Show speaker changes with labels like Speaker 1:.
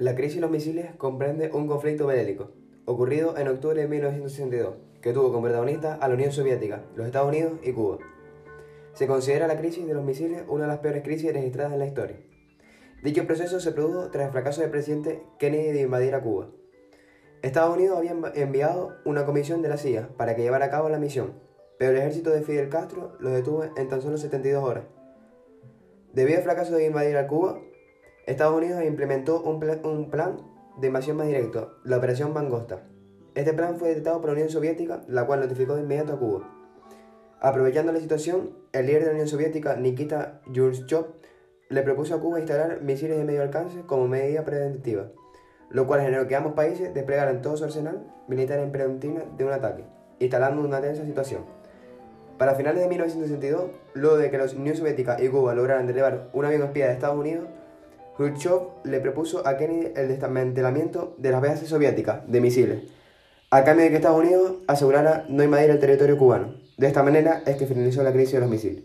Speaker 1: La crisis de los misiles comprende un conflicto bélico, ocurrido en octubre de 1962, que tuvo como protagonista a la Unión Soviética, los Estados Unidos y Cuba. Se considera la crisis de los misiles una de las peores crisis registradas en la historia. Dicho proceso se produjo tras el fracaso del presidente Kennedy de invadir a Cuba. Estados Unidos había enviado una comisión de la CIA para que llevara a cabo la misión, pero el ejército de Fidel Castro lo detuvo en tan solo 72 horas. Debido al fracaso de invadir a Cuba, Estados Unidos implementó un, plan de invasión más directo, la Operación Mangosta. Este plan fue detectado por la Unión Soviética, la cual notificó de inmediato a Cuba. Aprovechando la situación, el líder de la Unión Soviética, Nikita Khrushchev, le propuso a Cuba instalar misiles de medio alcance como medida preventiva, lo cual generó que ambos países desplegaran todo su arsenal militar en preventiva de un ataque, instalando una tensa situación. Para finales de 1962, luego de que la Unión Soviética y Cuba lograran derribar un avión espía de Estados Unidos, Khrushchev le propuso a Kennedy el desmantelamiento de las bases soviéticas de misiles, a cambio de que Estados Unidos asegurara no invadir el territorio cubano. De esta manera es que finalizó la crisis de los misiles.